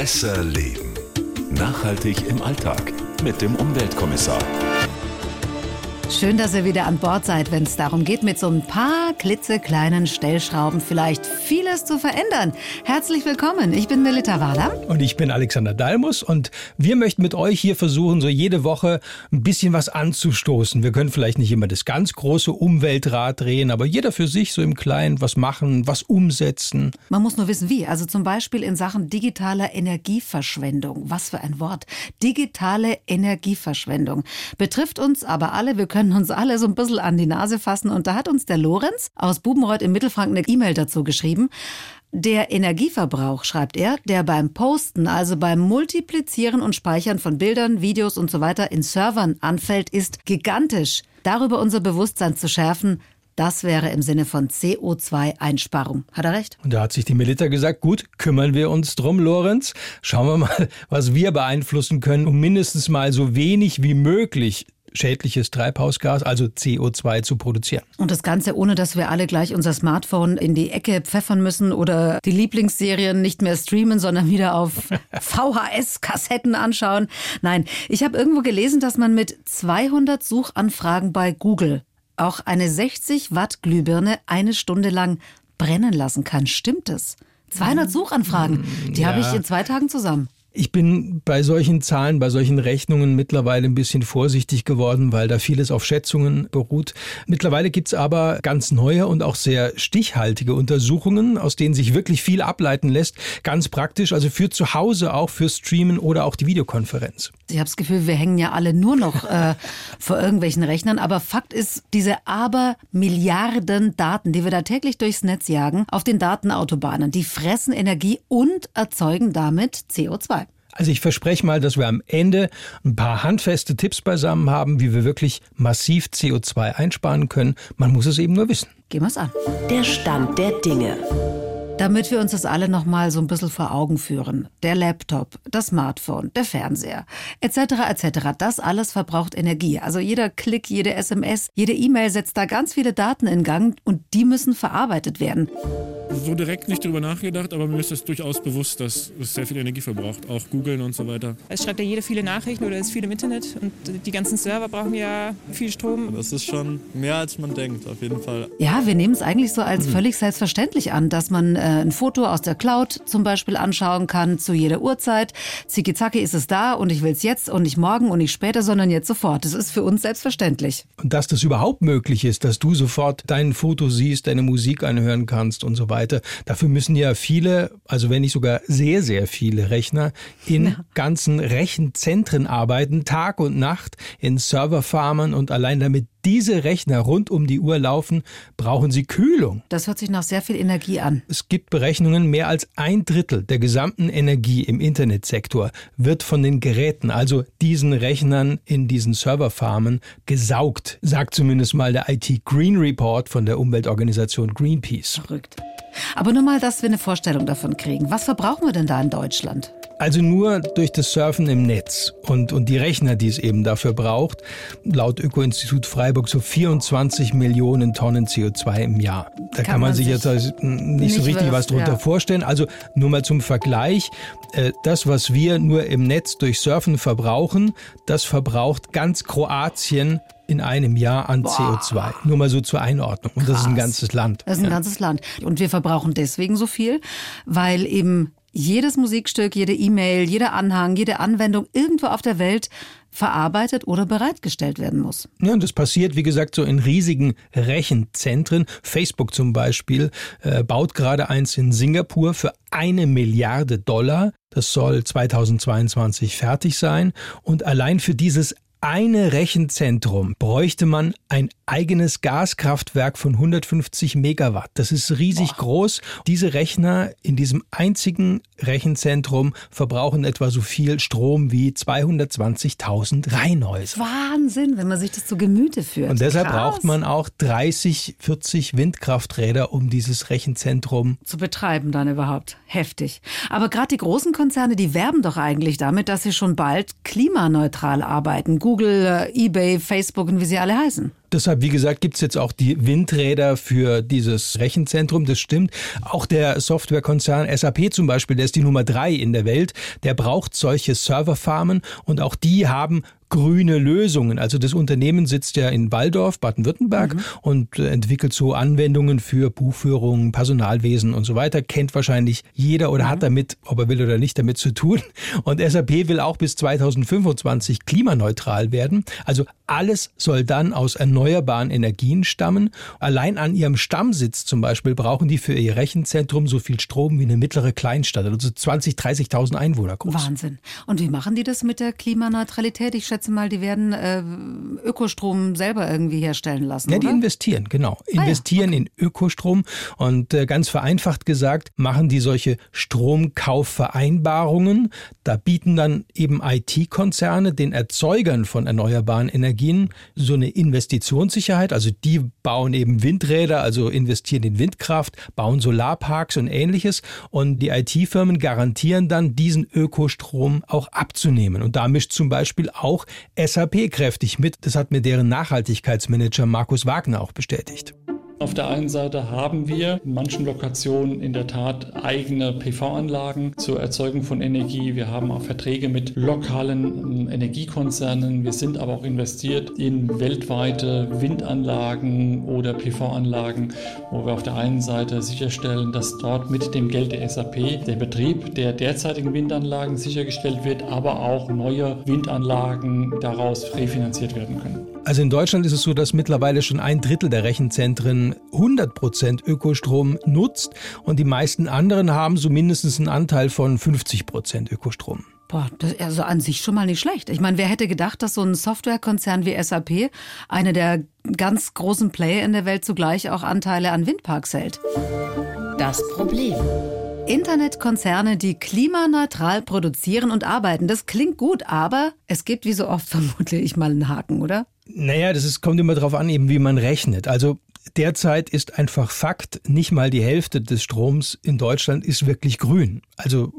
Besser Leben. Nachhaltig im Alltag mit dem Umweltkommissar. Schön, dass ihr wieder an Bord seid, wenn es darum geht, mit so ein paar klitzekleinen Stellschrauben vielleicht vieles zu verändern. Herzlich willkommen, ich bin Melita Wahler. Und ich bin Alexander Dalmus und wir möchten mit euch hier versuchen, so jede Woche ein bisschen was anzustoßen. Wir können vielleicht nicht immer das ganz große Umweltrad drehen, aber jeder für sich so im Kleinen was machen, was umsetzen. Man muss nur wissen, wie. Also zum Beispiel in Sachen digitaler Energieverschwendung. Was für ein Wort. Digitale Energieverschwendung. Betrifft uns aber alle. Wir können können uns alle so ein bisschen an die Nase fassen. Und da hat uns der Lorenz aus Bubenreuth im Mittelfranken eine E-Mail dazu geschrieben. Der Energieverbrauch, schreibt er, der beim Posten, also beim Multiplizieren und Speichern von Bildern, Videos und so weiter in Servern anfällt, ist gigantisch. Darüber unser Bewusstsein zu schärfen, das wäre im Sinne von CO2-Einsparung. Hat er recht? Und da hat sich die Melita gesagt, gut, kümmern wir uns drum, Lorenz. Schauen wir mal, was wir beeinflussen können, um mindestens mal so wenig wie möglich schädliches Treibhausgas, also CO2, zu produzieren. Und das Ganze ohne, dass wir alle gleich unser Smartphone in die Ecke pfeffern müssen oder die Lieblingsserien nicht mehr streamen, sondern wieder auf VHS-Kassetten anschauen. Nein, ich habe irgendwo gelesen, dass man mit 200 Suchanfragen bei Google auch eine 60 Watt Glühbirne eine Stunde lang brennen lassen kann. Stimmt es? 200 Suchanfragen, die ja. habe ich in zwei Tagen zusammen. Ich bin bei solchen Zahlen, bei solchen Rechnungen mittlerweile ein bisschen vorsichtig geworden, weil da vieles auf Schätzungen beruht. Mittlerweile gibt's aber ganz neue und auch sehr stichhaltige Untersuchungen, aus denen sich wirklich viel ableiten lässt. Ganz praktisch, also für zu Hause auch, für Streamen oder auch die Videokonferenz. Ich habe das Gefühl, wir hängen ja alle nur noch äh, vor irgendwelchen Rechnern. Aber Fakt ist, diese Abermilliarden Daten, die wir da täglich durchs Netz jagen, auf den Datenautobahnen, die fressen Energie und erzeugen damit CO2. Also ich verspreche mal, dass wir am Ende ein paar handfeste Tipps beisammen haben, wie wir wirklich massiv CO2 einsparen können. Man muss es eben nur wissen. Gehen wir es an. Der Stand der Dinge. Damit wir uns das alle noch mal so ein bisschen vor Augen führen. Der Laptop, das Smartphone, der Fernseher, etc. etc. Das alles verbraucht Energie. Also jeder Klick, jede SMS, jede E-Mail setzt da ganz viele Daten in Gang und die müssen verarbeitet werden so direkt nicht drüber nachgedacht, aber mir ist es durchaus bewusst, dass es sehr viel Energie verbraucht, auch googeln und so weiter. Es schreibt ja jeder viele Nachrichten oder ist viel im Internet und die ganzen Server brauchen ja viel Strom. Das ist schon mehr als man denkt, auf jeden Fall. Ja, wir nehmen es eigentlich so als völlig selbstverständlich an, dass man äh, ein Foto aus der Cloud zum Beispiel anschauen kann zu jeder Uhrzeit. Ziki-Zacki ist es da und ich will es jetzt und nicht morgen und nicht später, sondern jetzt sofort. Das ist für uns selbstverständlich. Und dass das überhaupt möglich ist, dass du sofort dein Foto siehst, deine Musik anhören kannst und so weiter weiter. Dafür müssen ja viele, also wenn nicht sogar sehr, sehr viele Rechner in ja. ganzen Rechenzentren arbeiten, Tag und Nacht, in Serverfarmen und allein damit diese Rechner rund um die Uhr laufen, brauchen sie Kühlung. Das hört sich nach sehr viel Energie an. Es gibt Berechnungen, mehr als ein Drittel der gesamten Energie im Internetsektor wird von den Geräten, also diesen Rechnern in diesen Serverfarmen, gesaugt, sagt zumindest mal der IT Green Report von der Umweltorganisation Greenpeace. Verrückt. Aber nur mal, dass wir eine Vorstellung davon kriegen. Was verbrauchen wir denn da in Deutschland? Also nur durch das Surfen im Netz und, und die Rechner, die es eben dafür braucht, laut Öko-Institut Freiburg so 24 Millionen Tonnen CO2 im Jahr. Da kann, kann man sich jetzt also nicht, so richtig was drunter ja. vorstellen. Also nur mal zum Vergleich, äh, das, was wir nur im Netz durch Surfen verbrauchen, das verbraucht ganz Kroatien in einem Jahr an Boah. CO2. Nur mal so zur Einordnung. Und Krass. das ist ein ganzes Land. Das ist ein ja. ganzes Land. Und wir verbrauchen deswegen so viel, weil eben jedes Musikstück, jede E-Mail, jeder Anhang, jede Anwendung irgendwo auf der Welt verarbeitet oder bereitgestellt werden muss. Ja, und das passiert, wie gesagt, so in riesigen Rechenzentren. Facebook zum Beispiel äh, baut gerade eins in Singapur für eine Milliarde Dollar. Das soll 2022 fertig sein. Und allein für dieses eine Rechenzentrum bräuchte man ein eigenes Gaskraftwerk von 150 Megawatt. Das ist riesig Boah. groß. Diese Rechner in diesem einzigen Rechenzentrum verbrauchen etwa so viel Strom wie 220.000 Reihenhäuser. Wahnsinn, wenn man sich das zu Gemüte führt. Und deshalb Krass. braucht man auch 30, 40 Windkrafträder, um dieses Rechenzentrum zu betreiben dann überhaupt. Heftig. Aber gerade die großen Konzerne, die werben doch eigentlich damit, dass sie schon bald klimaneutral arbeiten. Google, äh, eBay, Facebook und wie sie alle heißen. Deshalb, wie gesagt, gibt's jetzt auch die Windräder für dieses Rechenzentrum. Das stimmt. Auch der Softwarekonzern SAP zum Beispiel, der ist die Nummer drei in der Welt, der braucht solche Serverfarmen und auch die haben grüne Lösungen. Also das Unternehmen sitzt ja in Waldorf, Baden-Württemberg mhm. und entwickelt so Anwendungen für Buchführung, Personalwesen und so weiter. Kennt wahrscheinlich jeder oder mhm. hat damit, ob er will oder nicht, damit zu tun. Und SAP will auch bis 2025 klimaneutral werden. Also alles soll dann aus erneuerbaren Energien stammen. Allein an ihrem Stammsitz zum Beispiel brauchen die für ihr Rechenzentrum so viel Strom wie eine mittlere Kleinstadt, also 20, 30.000 Einwohner groß. Wahnsinn. Und wie machen die das mit der Klimaneutralität? Ich schätze mal, die werden äh, Ökostrom selber irgendwie herstellen lassen. Ja, die investieren, genau. Investieren ah, ja. okay. in Ökostrom. Und äh, ganz vereinfacht gesagt, machen die solche Stromkaufvereinbarungen. Da bieten dann eben IT-Konzerne den Erzeugern von erneuerbaren Energien so eine Investitionssicherheit. Also die bauen eben Windräder, also investieren in Windkraft, bauen Solarparks und ähnliches. Und die IT-Firmen garantieren dann, diesen Ökostrom auch abzunehmen. Und da mischt zum Beispiel auch SAP kräftig mit. Das hat mir deren Nachhaltigkeitsmanager Markus Wagner auch bestätigt. Auf der einen Seite haben wir in manchen Lokationen in der Tat eigene PV-Anlagen zur Erzeugung von Energie. Wir haben auch Verträge mit lokalen ähm, Energiekonzernen. Wir sind aber auch investiert in weltweite Windanlagen oder PV-Anlagen, wo wir auf der einen Seite sicherstellen, dass dort mit dem Geld der SAP der Betrieb der derzeitigen Windanlagen sichergestellt wird, aber auch neue Windanlagen daraus refinanziert werden können. Also in Deutschland ist es so, dass mittlerweile schon ein Drittel der Rechenzentren 100 Prozent Ökostrom nutzt und die meisten anderen haben so mindestens einen Anteil von 50 Prozent Ökostrom. Boah, das ist also an sich schon mal nicht schlecht. Ich meine, wer hätte gedacht, dass so ein Softwarekonzern wie SAP, eine der ganz großen Player in der Welt, zugleich auch Anteile an Windparks hält? Das Problem. Internetkonzerne, die klimaneutral produzieren und arbeiten. Das klingt gut, aber es gibt wie so oft vermutlich mal einen Haken, oder? Naja, das ist, kommt immer darauf an, eben wie man rechnet. Also derzeit ist einfach Fakt, nicht mal die Hälfte des Stroms in Deutschland ist wirklich grün. Also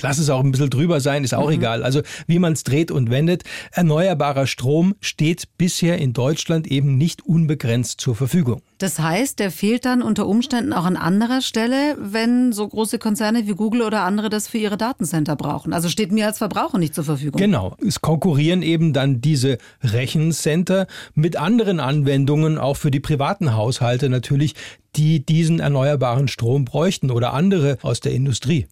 lass es auch ein bisschen drüber sein, ist auch mhm. egal. Also wie man es dreht und wendet, erneuerbarer Strom steht bisher in Deutschland eben nicht unbegrenzt zur Verfügung. Das heißt, der fehlt dann unter Umständen auch an anderer Stelle, wenn so große Konzerne wie Google oder andere das für ihre Datencenter brauchen. Also steht mir als Verbraucher nicht zur Verfügung. Genau. Es konkurrieren eben dann diese Rechencenter mit anderen Anwendungen, auch für die privaten Haushalte natürlich, die diesen erneuerbaren Strom bräuchten oder andere aus der Industrie.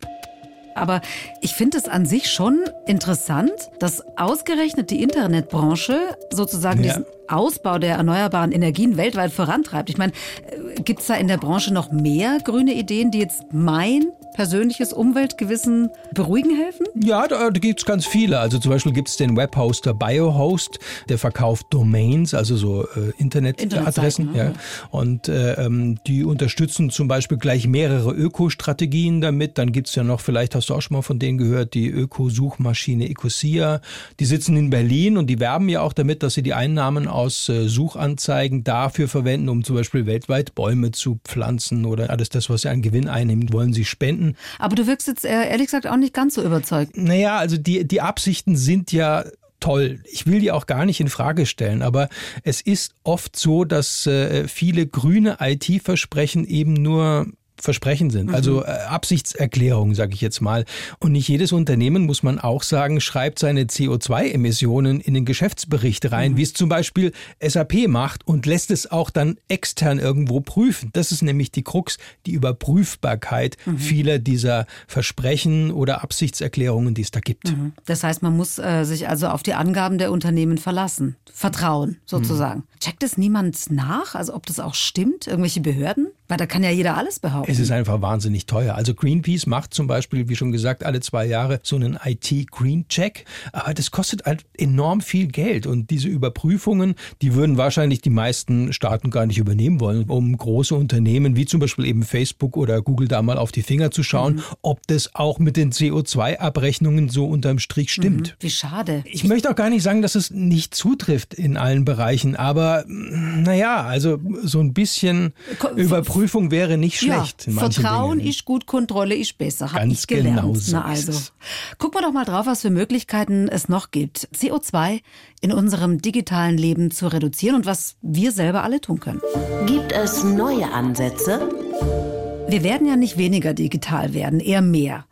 Aber ich finde es an sich schon interessant, dass ausgerechnet die Internetbranche sozusagen ja. diesen Ausbau der erneuerbaren Energien weltweit vorantreibt. Ich meine, äh, gibt es da in der Branche noch mehr grüne Ideen, die jetzt mein persönliches Umweltgewissen beruhigen helfen? Ja, da, da gibt es ganz viele. Also zum Beispiel gibt es den Webhoster Biohost, der verkauft Domains, also so äh, Internetadressen. Ne? Ja. Und äh, ähm, die unterstützen zum Beispiel gleich mehrere Ökostrategien damit. Dann gibt es ja noch, vielleicht hast du auch schon mal von denen gehört, die Ökosuchmaschine Ecosia. Die sitzen in Berlin und die werben ja auch damit, dass sie die Einnahmen aus äh, Suchanzeigen dafür verwenden, um zum Beispiel weltweit Bäume zu pflanzen oder alles das, was sie an Gewinn einnehmen, wollen sie spenden. Aber du wirkst jetzt äh, ehrlich gesagt auch nicht ganz so überzeugt. Naja, also die, die Absichten sind ja toll. Ich will die auch gar nicht in Frage stellen, aber es ist oft so, dass äh, viele grüne IT-Versprechen eben nur Versprechen sind, also mhm. äh, Absichtserklärungen, sage ich jetzt mal. Und nicht jedes Unternehmen, muss man auch sagen, schreibt seine CO2-Emissionen in den Geschäftsbericht rein, mhm. wie es zum Beispiel SAP macht und lässt es auch dann extern irgendwo prüfen. Das ist nämlich die Krux, die Überprüfbarkeit mhm. vieler dieser Versprechen oder Absichtserklärungen, die es da gibt. Mhm. Das heißt, man muss äh, sich also auf die Angaben der Unternehmen verlassen, vertrauen sozusagen. Mhm. Checkt es niemand nach, also ob das auch stimmt, irgendwelche Behörden? Weil da kann ja jeder alles behaupten. Es ist einfach wahnsinnig teuer. Also Greenpeace macht zum Beispiel, wie schon gesagt, alle zwei Jahre so einen IT-Green-Check. Aber das kostet halt enorm viel Geld. Und diese Überprüfungen, die würden wahrscheinlich die meisten Staaten gar nicht übernehmen wollen, um große Unternehmen wie zum Beispiel eben Facebook oder Google da mal auf die Finger zu schauen, mhm. ob das auch mit den CO2-Abrechnungen so unterm Strich stimmt. Mhm. Wie schade. Ich möchte auch gar nicht sagen, dass es nicht zutrifft in allen Bereichen. Aber naja, also so ein bisschen Überprüfung Prüfung wäre nicht schlecht. Ja, Vertrauen Dingen. ist gut, Kontrolle ist besser. Hab Ganz ich gelernt. genau so Na also. Gucken wir doch mal drauf, was für Möglichkeiten es noch gibt, CO2 in unserem digitalen Leben zu reduzieren und was wir selber alle tun können. Gibt es neue Ansätze? Wir werden ja nicht weniger digital werden, eher mehr.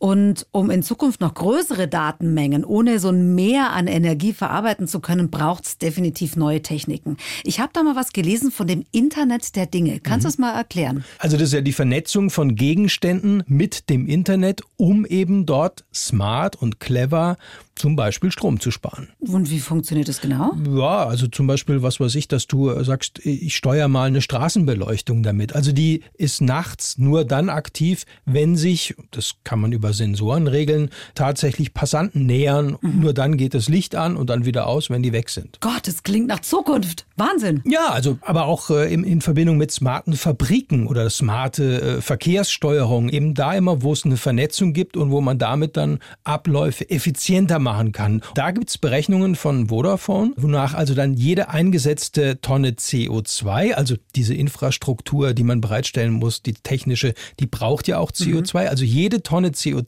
Und um in Zukunft noch größere Datenmengen ohne so ein Mehr an Energie verarbeiten zu können, braucht es definitiv neue Techniken. Ich habe da mal was gelesen von dem Internet der Dinge. Kannst du es mal erklären? Also das ist ja die Vernetzung von Gegenständen mit dem Internet, um eben dort smart und clever zum Beispiel Strom zu sparen. Und wie funktioniert das genau? Ja, also zum Beispiel, was weiß ich, dass du sagst, ich steuere mal eine Straßenbeleuchtung damit. Also die ist nachts nur dann aktiv, wenn sich, das kann man über Sensoren regeln, tatsächlich Passanten nähern. Nur dann geht das Licht an und dann wieder aus, wenn die weg sind. Gott, das klingt nach Zukunft. Wahnsinn. Ja, also aber auch äh, in, in Verbindung mit smarten Fabriken oder smarte äh, Verkehrssteuerung, eben da immer, wo es eine Vernetzung gibt und wo man damit dann Abläufe effizienter machen kann. Da gibt's Berechnungen von Vodafone, wonach also dann jede eingesetzte Tonne CO2, also diese Infrastruktur, die man bereitstellen muss, die technische, die braucht ja auch CO2, also jede Tonne CO2,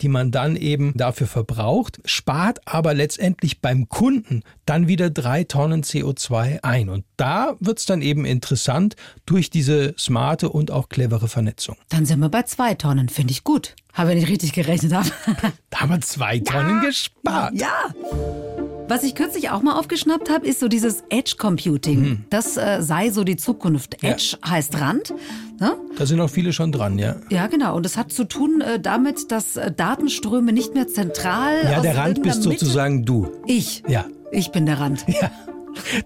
die man dann eben dafür verbraucht, spart aber letztendlich beim Kunden dann wieder drei Tonnen CO2 ein. Und da wird's dann eben interessant durch diese smarte und auch clevere Vernetzung. Dann sind wir bei zwei Tonnen. Finde ich gut. Habe ich nicht richtig gerechnet. Habe. Da haben wir zwei Tonnen gespart. Ja. Was ich kürzlich auch mal aufgeschnappt habe, ist so dieses Edge Computing. Das äh, sei so die Zukunft. Ja. Edge heißt Rand. Ne? Da sind auch viele schon dran, ja. Ja, genau. Und das hat zu tun äh, damit, dass äh, Datenströme nicht mehr zentral. Ja, der Rand bist Mitte- sozusagen du. Ich. Ja. Ich bin der Rand.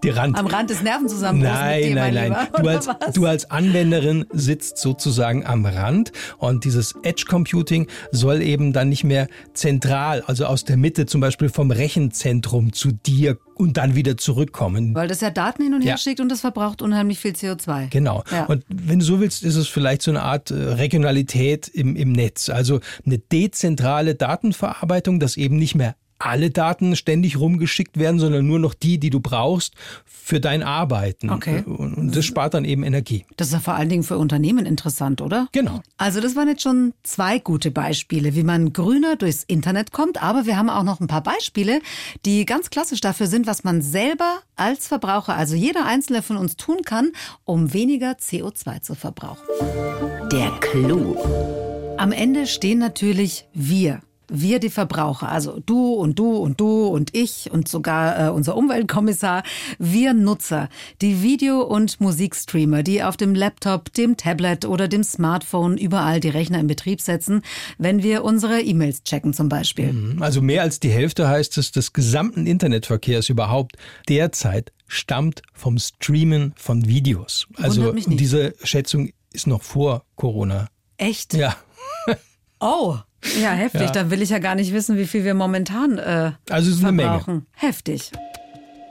Die Rand. Am Rand des Nervenzusammenbruchs Nein, nein, nein. Lieber. Du als, du als Anwenderin sitzt sozusagen am Rand und dieses Edge Computing soll eben dann nicht mehr zentral, also aus der Mitte zum Beispiel vom Rechenzentrum zu dir und dann wieder zurückkommen. Weil das ja Daten hin und her Ja. schickt und das verbraucht unheimlich viel CO2. Genau. Ja. Und wenn du so willst, ist es vielleicht so eine Art äh, Regionalität im, im Netz. Also eine dezentrale Datenverarbeitung, dass eben nicht mehr alle Daten ständig rumgeschickt werden, sondern nur noch die, die du brauchst für dein Arbeiten. Okay. Und, das spart dann eben Energie. Das ist ja vor allen Dingen für Unternehmen interessant, oder? Genau. Also das waren jetzt schon zwei gute Beispiele, wie man grüner durchs Internet kommt. Aber wir haben auch noch ein paar Beispiele, die ganz klassisch dafür sind, was man selber als Verbraucher, also jeder Einzelne von uns tun kann, um weniger CO2 zu verbrauchen. Der Clou. Am Ende stehen natürlich wir. Wir, die Verbraucher, also du und du und du und ich und sogar äh, unser Umweltkommissar, wir Nutzer, die Video- und Musikstreamer, die auf dem Laptop, dem Tablet oder dem Smartphone überall die Rechner in Betrieb setzen, wenn wir unsere E-Mails checken zum Beispiel. Also mehr als die Hälfte heißt es des gesamten Internetverkehrs überhaupt derzeit stammt vom Streamen von Videos. Also Wundert mich nicht. diese Schätzung ist noch vor Corona. Echt? Ja. Oh, ja, heftig. Ja. Da will ich ja gar nicht wissen, wie viel wir momentan äh, Also es ist eine Menge. verbrauchen. Heftig.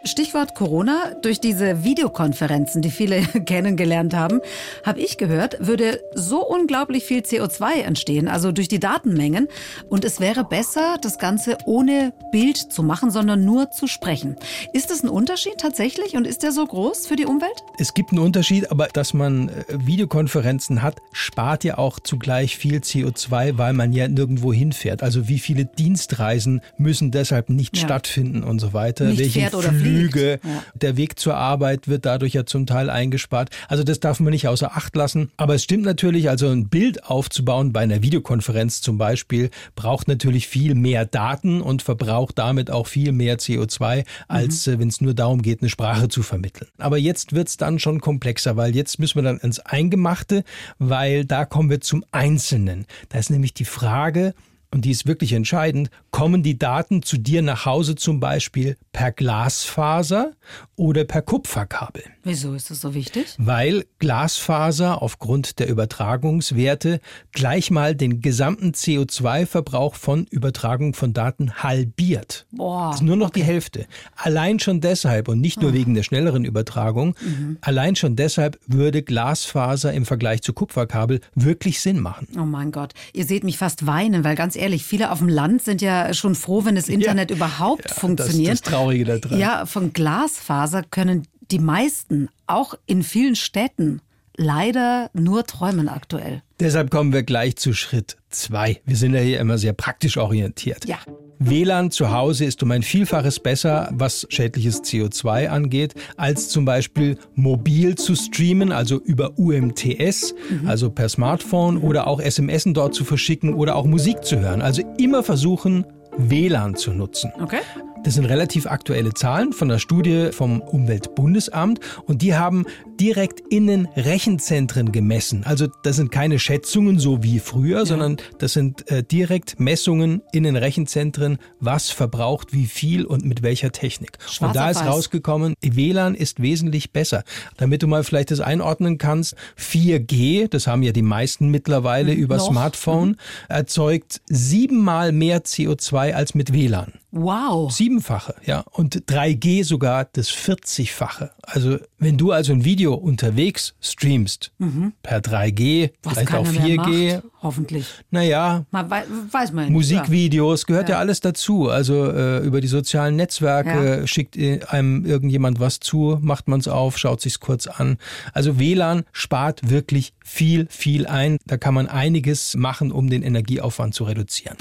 Stichwort Corona. Durch diese Videokonferenzen, die viele kennengelernt haben, habe ich gehört, würde so unglaublich viel CO2 entstehen, also durch die Datenmengen. Und es wäre besser, das Ganze ohne Bild zu machen, sondern nur zu sprechen. Ist das ein Unterschied tatsächlich und ist der so groß für die Umwelt? Es gibt einen Unterschied, aber dass man äh, Videokonferenzen hat, spart ja auch zugleich viel CO2, weil man ja nirgendwo hinfährt. Also wie viele Dienstreisen müssen deshalb nicht Ja. stattfinden und so weiter. Nicht fährt oder Flüge. Ja. der Weg zur Arbeit wird dadurch ja zum Teil eingespart. Also das darf man nicht außer Acht lassen. Aber es stimmt natürlich, also ein Bild aufzubauen bei einer Videokonferenz zum Beispiel, braucht natürlich viel mehr Daten und verbraucht damit auch viel mehr CO2, als äh, wenn es nur darum geht, eine Sprache zu vermitteln. Aber jetzt wird's dann schon komplexer, weil jetzt müssen wir dann ins Eingemachte, weil da kommen wir zum Einzelnen. Da ist nämlich die Frage, und die ist wirklich entscheidend, kommen die Daten zu dir nach Hause zum Beispiel per Glasfaser oder per Kupferkabel? Wieso ist das so wichtig? Weil Glasfaser aufgrund der Übertragungswerte gleich mal den gesamten CO2-Verbrauch von Übertragung von Daten halbiert. Boah. Das ist nur noch die Hälfte. Allein schon deshalb und nicht nur wegen der schnelleren Übertragung, allein schon deshalb würde Glasfaser im Vergleich zu Kupferkabel wirklich Sinn machen. Oh mein Gott, ihr seht mich fast weinen, weil ganz ehrlich, viele auf dem Land sind ja schon froh, wenn das Internet überhaupt funktioniert. Das ist das Traurige da dran. Ja, von Glasfaser können die meisten auch in vielen Städten leider nur träumen aktuell. Deshalb kommen wir gleich zu Schritt zwei. Wir sind ja hier immer sehr praktisch orientiert. Ja. WLAN zu Hause ist um ein Vielfaches besser, was schädliches CO2 angeht, als zum Beispiel mobil zu streamen, also über UMTS, mhm. also per Smartphone oder auch SMS dort zu verschicken oder auch Musik zu hören. Also immer versuchen, WLAN zu nutzen. Okay. Das sind relativ aktuelle Zahlen von der Studie vom Umweltbundesamt und die haben direkt in den Rechenzentren gemessen. Also das sind keine Schätzungen so wie früher, ja. sondern das sind äh, direkt Messungen in den Rechenzentren, was verbraucht wie viel und mit welcher Technik. Schwarz und da ist weiß. rausgekommen, WLAN ist wesentlich besser. Damit du mal vielleicht das einordnen kannst, 4G, das haben ja die meisten mittlerweile mhm. über Noch? Smartphone, mhm. erzeugt siebenmal mehr CO2 als mit WLAN. Wow. Siebenfache, ja. Und 3G sogar das 40-fache. Also wenn du also ein Video unterwegs streamst, mhm. per 3G, Was vielleicht auch 4G. hoffentlich. Naja. Man wei weiß man. Musikvideos, gehört ja, ja alles dazu. Also äh, über die sozialen Netzwerke ja. schickt einem irgendjemand was zu, macht man es auf, schaut sich's kurz an. Also WLAN spart wirklich viel, viel ein. Da kann man einiges machen, um den Energieaufwand zu reduzieren.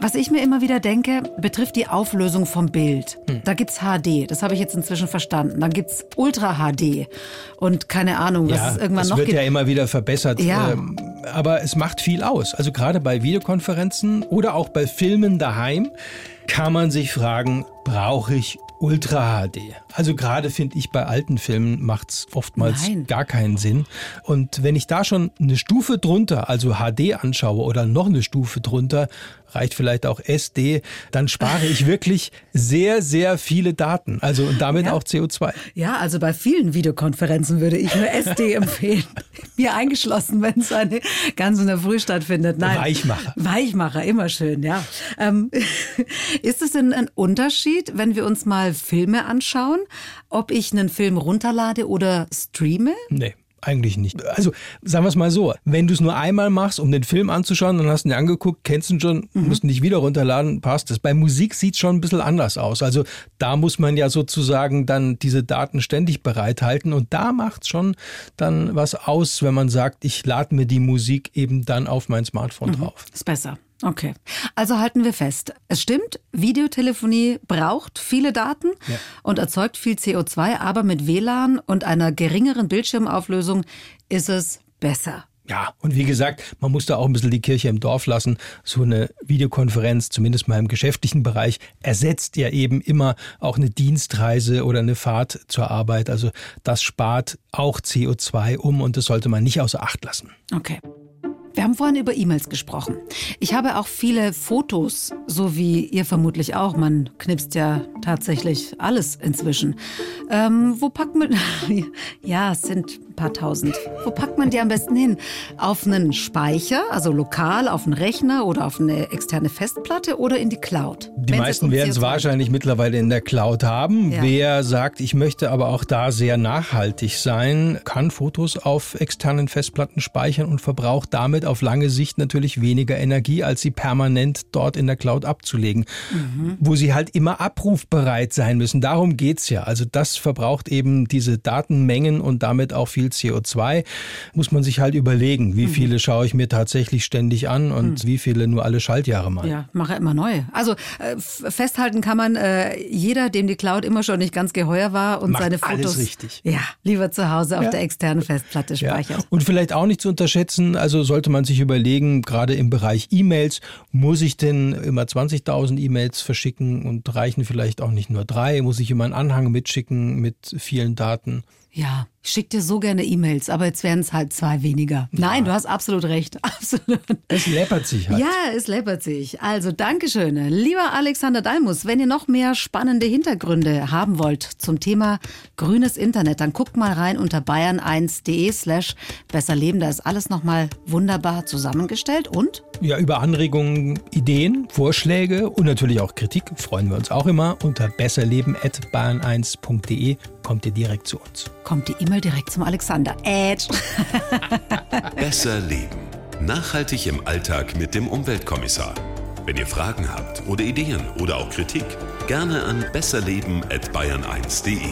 Was ich mir immer wieder denke, betrifft die Auflösung vom Bild. Hm. Da gibt's HD, das habe ich jetzt inzwischen verstanden. Dann gibt's Ultra HD und keine Ahnung, was ja, es irgendwann das noch wird gibt. ja immer wieder verbessert. Ja. Ähm, aber es macht viel aus. Also gerade bei Videokonferenzen oder auch bei Filmen daheim kann man sich fragen, brauche ich Ultra HD. Also gerade finde ich bei alten Filmen macht's oftmals Nein. gar keinen Sinn. Und wenn ich da schon eine Stufe drunter, also HD anschaue oder noch eine Stufe drunter, reicht vielleicht auch SD, dann spare ich wirklich sehr, sehr viele Daten. Also und damit Ja. auch CO2. Ja, also bei vielen Videokonferenzen würde ich nur SD empfehlen. Mir eingeschlossen, wenn es eine ganz in der Früh stattfindet. Nein. Weichmacher. Weichmacher, immer schön, ja. Ähm, ist es denn ein Unterschied, wenn wir uns mal Filme anschauen, ob ich einen Film runterlade oder streame? Nee. Eigentlich nicht. Also sagen wir es mal so, wenn du es nur einmal machst, um den Film anzuschauen, dann hast du ihn angeguckt, kennst ihn schon, musst ihn nicht wieder runterladen, passt es. Bei Musik sieht es schon ein bisschen anders aus. Also da muss man ja sozusagen dann diese Daten ständig bereithalten und da macht es schon dann was aus, wenn man sagt, ich lade mir die Musik eben dann auf mein Smartphone drauf. Ist besser. Okay. Also halten wir fest. Es stimmt, Videotelefonie braucht viele Daten Ja. und erzeugt viel CO2, aber mit WLAN und einer geringeren Bildschirmauflösung ist es besser. Ja, und wie gesagt, man muss da auch ein bisschen die Kirche im Dorf lassen. So eine Videokonferenz, zumindest mal im geschäftlichen Bereich, ersetzt ja eben immer auch eine Dienstreise oder eine Fahrt zur Arbeit. Also das spart auch CO2 um und das sollte man nicht außer Acht lassen. Okay. Wir haben vorhin über E-Mails gesprochen. Ich habe auch viele Fotos, so wie ihr vermutlich auch. Man knipst ja tatsächlich alles inzwischen. Ähm, wo packt man. ja, es sind paar tausend. Wo packt man die am besten hin? Auf einen Speicher, also lokal, auf einen Rechner oder auf eine externe Festplatte oder in die Cloud? Die Wenn's meisten werden es CO2 wahrscheinlich mittlerweile in der Cloud haben. Ja. Wer sagt, ich möchte aber auch da sehr nachhaltig sein, kann Fotos auf externen Festplatten speichern und verbraucht damit auf lange Sicht natürlich weniger Energie, als sie permanent dort in der Cloud abzulegen, wo sie halt immer abrufbereit sein müssen. Darum geht's ja. Also das verbraucht eben diese Datenmengen und damit auch viel CO2. Muss man sich halt überlegen, wie viele schaue ich mir tatsächlich ständig an und wie viele nur alle Schaltjahre mal. Ja, mache immer neue. Also äh, festhalten kann man, äh, jeder, dem die Cloud immer schon nicht ganz geheuer war und Macht seine alles Fotos richtig. ja lieber zu Hause auf Ja. der externen Festplatte Ja. speichert. Und vielleicht auch nicht zu unterschätzen, also sollte man sich überlegen, gerade im Bereich E-Mails, muss ich denn immer 20.000 E-Mails verschicken und reichen vielleicht auch nicht nur drei? Muss ich immer einen Anhang mitschicken mit vielen Daten? Ja, ich schicke dir so gerne E-Mails, aber jetzt wären es halt zwei weniger. Nein, du hast absolut recht. Absolut. Es läppert sich halt. Ja, es läppert sich. Also Dankeschön. Lieber Alexander Dalmus, wenn ihr noch mehr spannende Hintergründe haben wollt zum Thema grünes Internet, dann guckt mal rein unter bayern1.de slash besserleben. Da ist alles nochmal wunderbar zusammengestellt und Ja, über Anregungen, Ideen, Vorschläge und natürlich auch Kritik freuen wir uns auch immer. Unter besserleben.bayern1.de kommt ihr direkt zu uns. kommt die E-Mail direkt zum Alexander. Ätsch. Besser leben. Nachhaltig im Alltag mit dem Umweltkommissar. Wenn ihr Fragen habt oder Ideen oder auch Kritik, gerne an besserleben@bayern1.de.